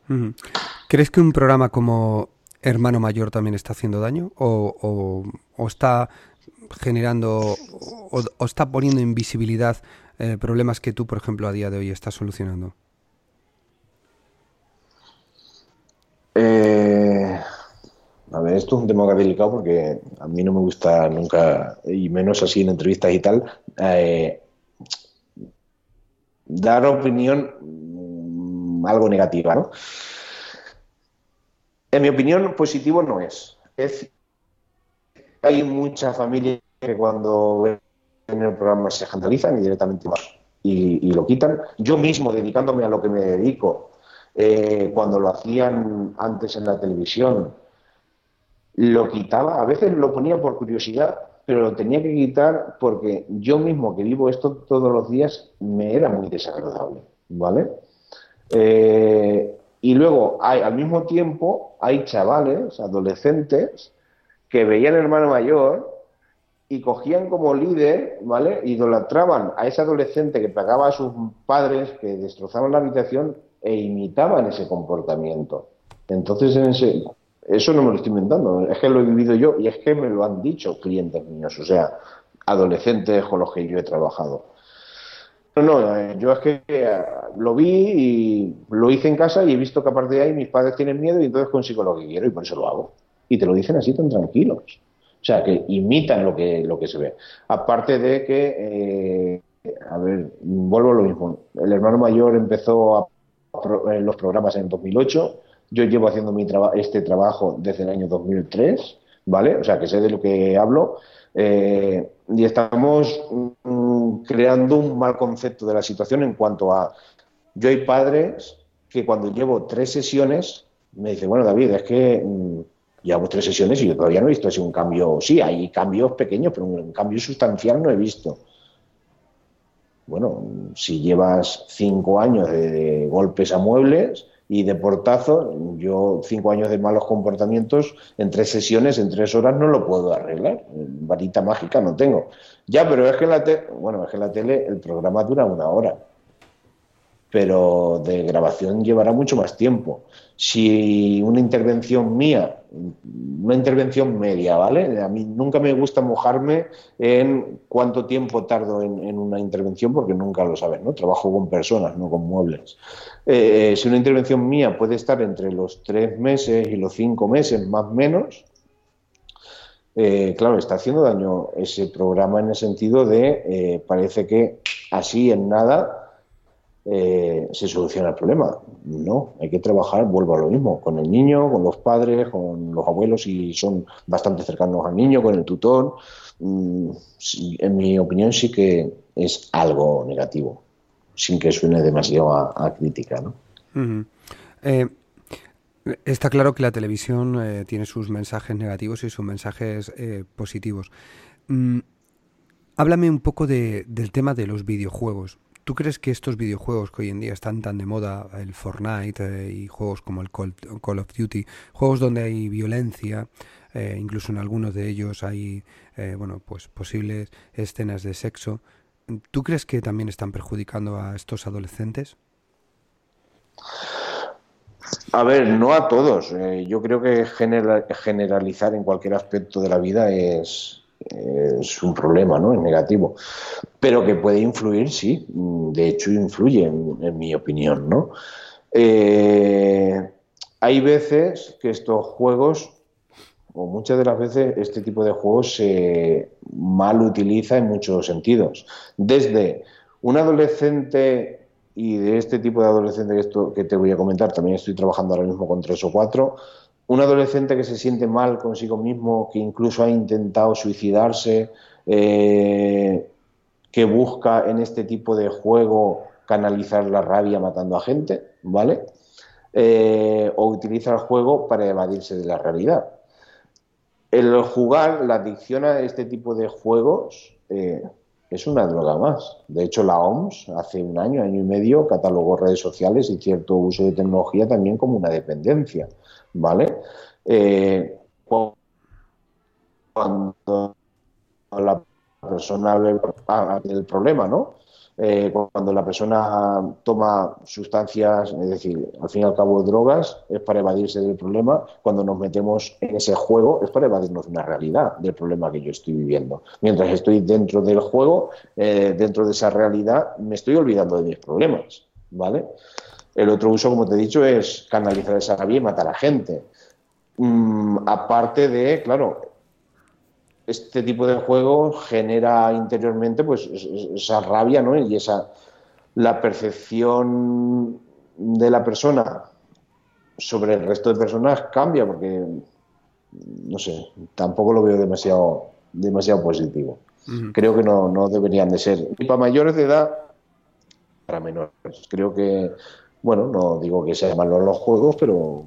¿Crees que un programa como Hermano Mayor también está haciendo daño? ¿O, o está generando o, está poniendo en visibilidad eh, problemas que tú, por ejemplo, a día de hoy estás solucionando? Eh, a ver, esto es un tema delicado porque a mí no me gusta nunca, y menos así en entrevistas y tal, eh, dar opinión mm, algo negativa, ¿no? En mi opinión, positivo no es. Es hay muchas familias que cuando ven el programa se escandalizan y directamente y, y, lo quitan. Yo mismo, dedicándome a lo que me dedico, eh, cuando lo hacían antes en la televisión, lo quitaba, a veces lo ponía por curiosidad, pero lo tenía que quitar porque yo mismo que vivo esto todos los días me era muy desagradable, ¿vale? Eh, y luego, hay, al mismo tiempo, hay chavales, adolescentes, que veían al hermano mayor y cogían como líder, ¿vale? Idolatraban a ese adolescente que pagaba a sus padres, que destrozaban la habitación e imitaban ese comportamiento. Entonces, eso no me lo estoy inventando, es que lo he vivido yo y es que me lo han dicho clientes míos, o sea, adolescentes con los que yo he trabajado. No, no, eh, yo es que eh, lo vi y lo hice en casa y he visto que a partir de ahí mis padres tienen miedo y entonces consigo lo que quiero y por eso lo hago y te lo dicen así tan tranquilos. O sea, que imitan lo que, lo que se ve. Aparte de que, eh, a ver, vuelvo a lo mismo. El hermano mayor empezó en los programas en 2008. Yo llevo haciendo mi este trabajo desde el año 2003, ¿vale? O sea, que sé de lo que hablo. Eh, y estamos mm, creando un mal concepto de la situación en cuanto a. Yo hay padres que cuando llevo tres sesiones me dicen, bueno, David, es que. Mm, Llevamos tres sesiones y yo todavía no he visto así un cambio. Sí, hay cambios pequeños, pero un cambio sustancial no he visto. Bueno, si llevas cinco años de, golpes a muebles y de portazo, yo cinco años de malos comportamientos en tres sesiones, en tres horas no lo puedo arreglar. Varita mágica no tengo. Ya, pero es que la tele, bueno, es que la tele el programa dura una hora pero de grabación llevará mucho más tiempo. Si una intervención mía, una intervención media, ¿vale? A mí nunca me gusta mojarme en cuánto tiempo tardo en, una intervención porque nunca lo sabes, ¿no? Trabajo con personas, no con muebles. Eh, si una intervención mía puede estar entre los tres meses y los cinco meses, más o menos, eh, claro, está haciendo daño ese programa en el sentido de, eh, parece que así en nada eh, se, soluciona el problema. No, hay que trabajar, vuelvo a lo mismo, con el niño, con los padres, con los abuelos, si son bastante cercanos al niño, con el tutor. Mm, en mi opinión sí que es algo negativo, sin que suene demasiado a, crítica. ¿no? Eh, está claro que la televisión eh, tiene sus mensajes negativos y sus mensajes positivos. Mm, háblame un poco del tema de los videojuegos. ¿Tú crees que estos videojuegos que hoy en día están tan de moda, el Fortnite y juegos como el Call, of Duty, juegos donde hay violencia, incluso en algunos de ellos hay bueno, pues posibles escenas de sexo, ¿tú crees que también están perjudicando a estos adolescentes? A ver, no a todos. Eh, yo creo que generalizar en cualquier aspecto de la vida es, un problema, ¿no? Es negativo. Pero que puede influir, sí. De hecho, influye, en, mi opinión, ¿no? Eh, hay veces que estos juegos, o muchas de las veces, este tipo de juegos se mal utiliza en muchos sentidos. Desde un adolescente y de este tipo de adolescente que, esto, que te voy a comentar, también estoy trabajando ahora mismo con tres o cuatro, un adolescente que se siente mal consigo mismo, que incluso ha intentado suicidarse, eh, que busca en este tipo de juego canalizar la rabia matando a gente, ¿vale? Eh, o utiliza el juego para evadirse de la realidad. El jugar, la adicción a este tipo de juegos, eh, es una droga más. De hecho, la OMS hace un año, año y medio, catalogó redes sociales y cierto uso de tecnología también como una dependencia, ¿vale? Eh, cuando la persona del problema, ¿no? Eh, cuando la persona toma sustancias, es decir, al fin y al cabo drogas, es para evadirse del problema. Cuando nos metemos en ese juego, es para evadirnos una realidad del problema que yo estoy viviendo. Mientras estoy dentro del juego, eh, dentro de esa realidad, me estoy olvidando de mis problemas, ¿vale? El otro uso, como te he dicho, es canalizar esa rabia y matar a gente. Mm, aparte de, claro, este tipo de juego genera interiormente pues esa rabia ¿no? y esa la percepción de la persona sobre el resto de personas cambia porque no sé tampoco lo veo demasiado demasiado positivo creo que no, no deberían de ser y para mayores de edad para menores creo que bueno no digo que sean malos los juegos pero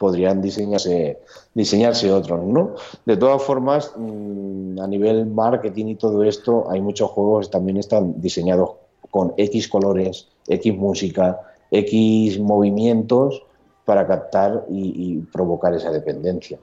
podrían diseñarse, diseñarse otros, ¿no? De todas formas, mm, a nivel marketing y todo esto, hay muchos juegos que también están diseñados con X colores, X música, X movimientos para captar y, provocar esa dependencia.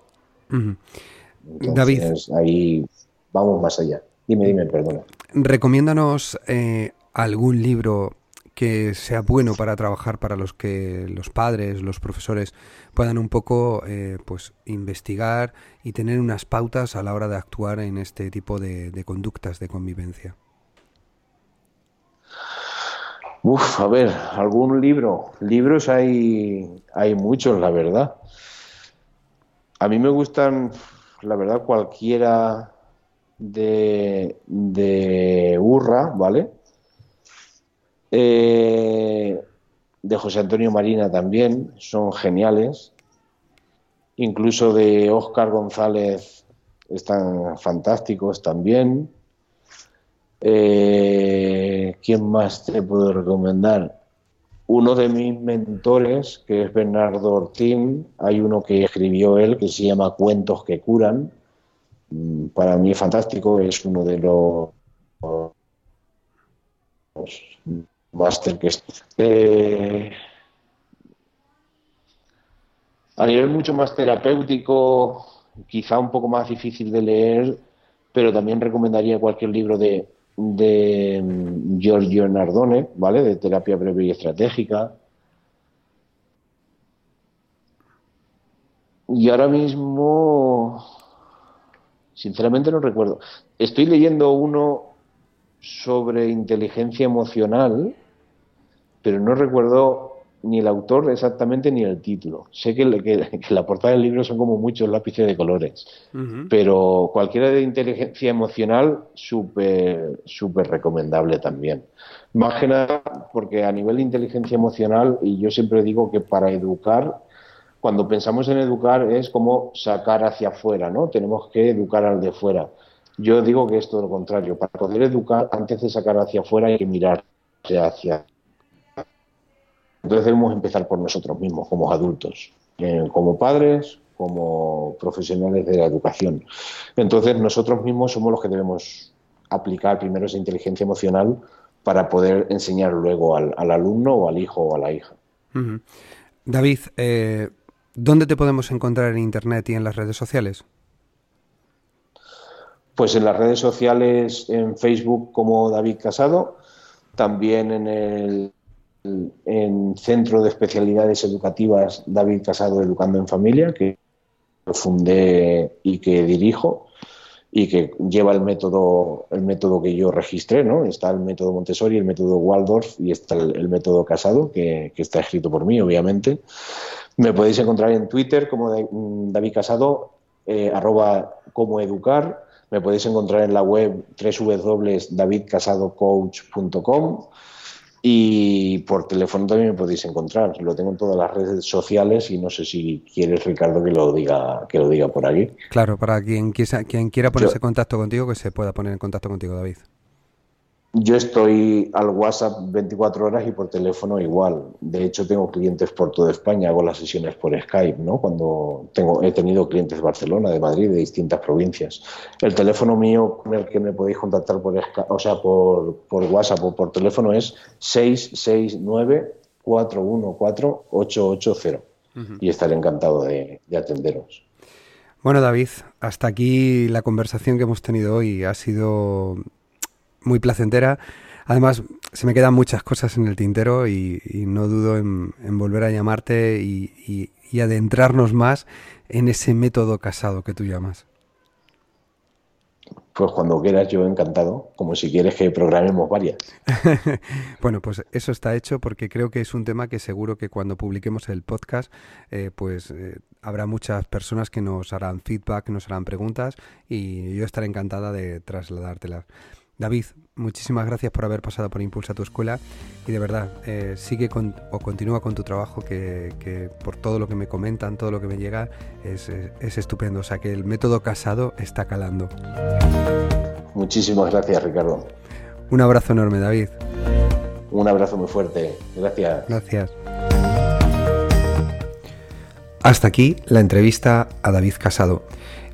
David. Ahí vamos más allá. Dime, dime, perdona. Recomiéndanos eh, algún libro que sea bueno para trabajar para los que los padres, los profesores puedan un poco eh, pues investigar y tener unas pautas a la hora de actuar en este tipo de, conductas de convivencia. Uf, a ver, algún libro. Libros hay, hay muchos, la verdad. A mí me gustan, la verdad, cualquiera de, de Urra, ¿vale? Eh, de José Antonio Marina también, son geniales. Incluso de Óscar González están fantásticos también. Eh, ¿Quién más te puedo recomendar? Uno de mis mentores, que es Bernardo Ortín, hay uno que escribió él que se llama Cuentos que curan. Mm, para mí es fantástico, es uno de los máster que eh, a nivel mucho más terapéutico, quizá un poco más difícil de leer, pero también recomendaría cualquier libro de, de mm, Giorgio Nardone, ¿vale? De terapia breve y estratégica. Y ahora mismo, sinceramente no recuerdo. Estoy leyendo uno sobre inteligencia emocional, pero no recuerdo ni el autor exactamente ni el título. Sé que, la portada del libro son como muchos lápices de colores, pero cualquiera de inteligencia emocional súper súper recomendable también. Más que nada porque a nivel de inteligencia emocional, y yo siempre digo que para educar, cuando pensamos en educar es como sacar hacia afuera, ¿no? Tenemos que educar al de fuera. Yo digo que es todo lo contrario. Para poder educar, antes de sacar hacia afuera hay que mirar hacia entonces debemos empezar por nosotros mismos, como adultos, eh, como padres, como profesionales de la educación. Entonces nosotros mismos somos los que debemos aplicar primero esa inteligencia emocional para poder enseñar luego al, alumno o al hijo o a la hija. David, eh, ¿dónde te podemos encontrar en Internet y en las redes sociales? Pues en las redes sociales, en Facebook como David Casado, también en el en Centro de Especialidades Educativas David Casado Educando en Familia, que fundé y que dirijo y que lleva el método el método que yo registré, ¿no? Está el método Montessori, el método Waldorf y está el, método Casado, que, está escrito por mí, obviamente. Me podéis encontrar en Twitter como mm, David Casado, eh, arroba como educar. Me podéis encontrar en la web www.davidcasadocoach.com y por teléfono también me podéis encontrar. Lo tengo en todas las redes sociales y no sé si quieres, Ricardo, que lo diga, que lo diga por aquí. Claro, para quien, quiera, quien quiera ponerse en contacto contigo, que se pueda poner en contacto contigo, David. Yo estoy al WhatsApp 24 horas y por teléfono igual. De hecho, tengo clientes por toda España, hago las sesiones por Skype, ¿no? Cuando tengo, he tenido clientes de Barcelona, de Madrid, de distintas provincias. El teléfono mío con el que me podéis contactar por, o sea, por, por WhatsApp o por teléfono es 669 414 880 y estaré encantado de, de atenderos. Bueno, David, hasta aquí la conversación que hemos tenido hoy. Ha sido muy placentera. Además, se me quedan muchas cosas en el tintero y, no dudo en, volver a llamarte y, adentrarnos más en ese método casado que tú llamas. Pues cuando quieras, yo encantado, como si quieres que programemos varias. <laughs> bueno, pues eso está hecho porque creo que es un tema que seguro que cuando publiquemos el podcast, eh, pues eh, habrá muchas personas que nos harán feedback, nos harán preguntas y yo estaré encantada de trasladártelas. David, muchísimas gracias por haber pasado por Impulsa tu escuela y de verdad, eh, sigue con, o continúa con tu trabajo que, por todo lo que me comentan, todo lo que me llega, es, es estupendo. O sea que el método casado está calando. Muchísimas gracias, Ricardo. Un abrazo enorme, David. Un abrazo muy fuerte. Gracias. Gracias. Hasta aquí la entrevista a David Casado.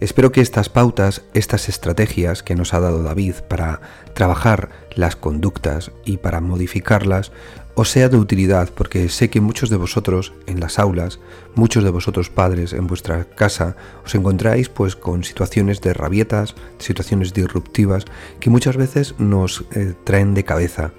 Espero que estas pautas, estas estrategias que nos ha dado David para trabajar las conductas y para modificarlas, os sea de utilidad porque sé que muchos de vosotros en las aulas, muchos de vosotros padres en vuestra casa, os encontráis pues con situaciones de rabietas, situaciones disruptivas que muchas veces nos eh, traen de cabeza.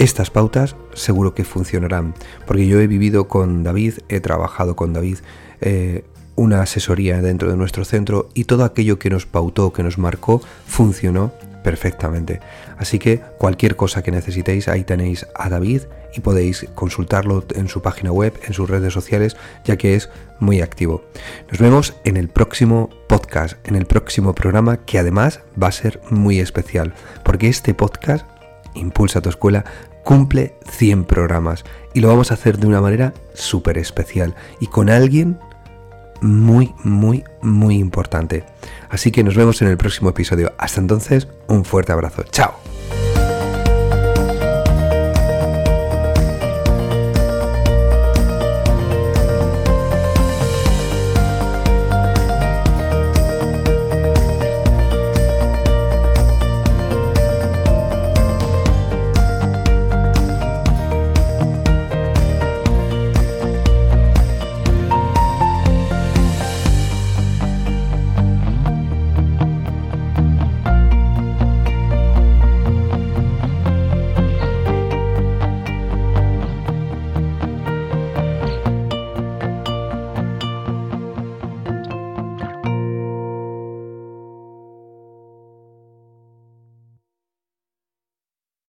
Estas pautas seguro que funcionarán, porque yo he vivido con David, he trabajado con David, eh, una asesoría dentro de nuestro centro y todo aquello que nos pautó, que nos marcó, funcionó perfectamente. Así que cualquier cosa que necesitéis, ahí tenéis a David y podéis consultarlo en su página web, en sus redes sociales, ya que es muy activo. Nos vemos en el próximo podcast, en el próximo programa, que además va a ser muy especial, porque este podcast, Impulsa tu escuela, cumple 100 programas y lo vamos a hacer de una manera súper especial y con alguien muy, muy, muy importante. Así que nos vemos en el próximo episodio. Hasta entonces, un fuerte abrazo. Chao.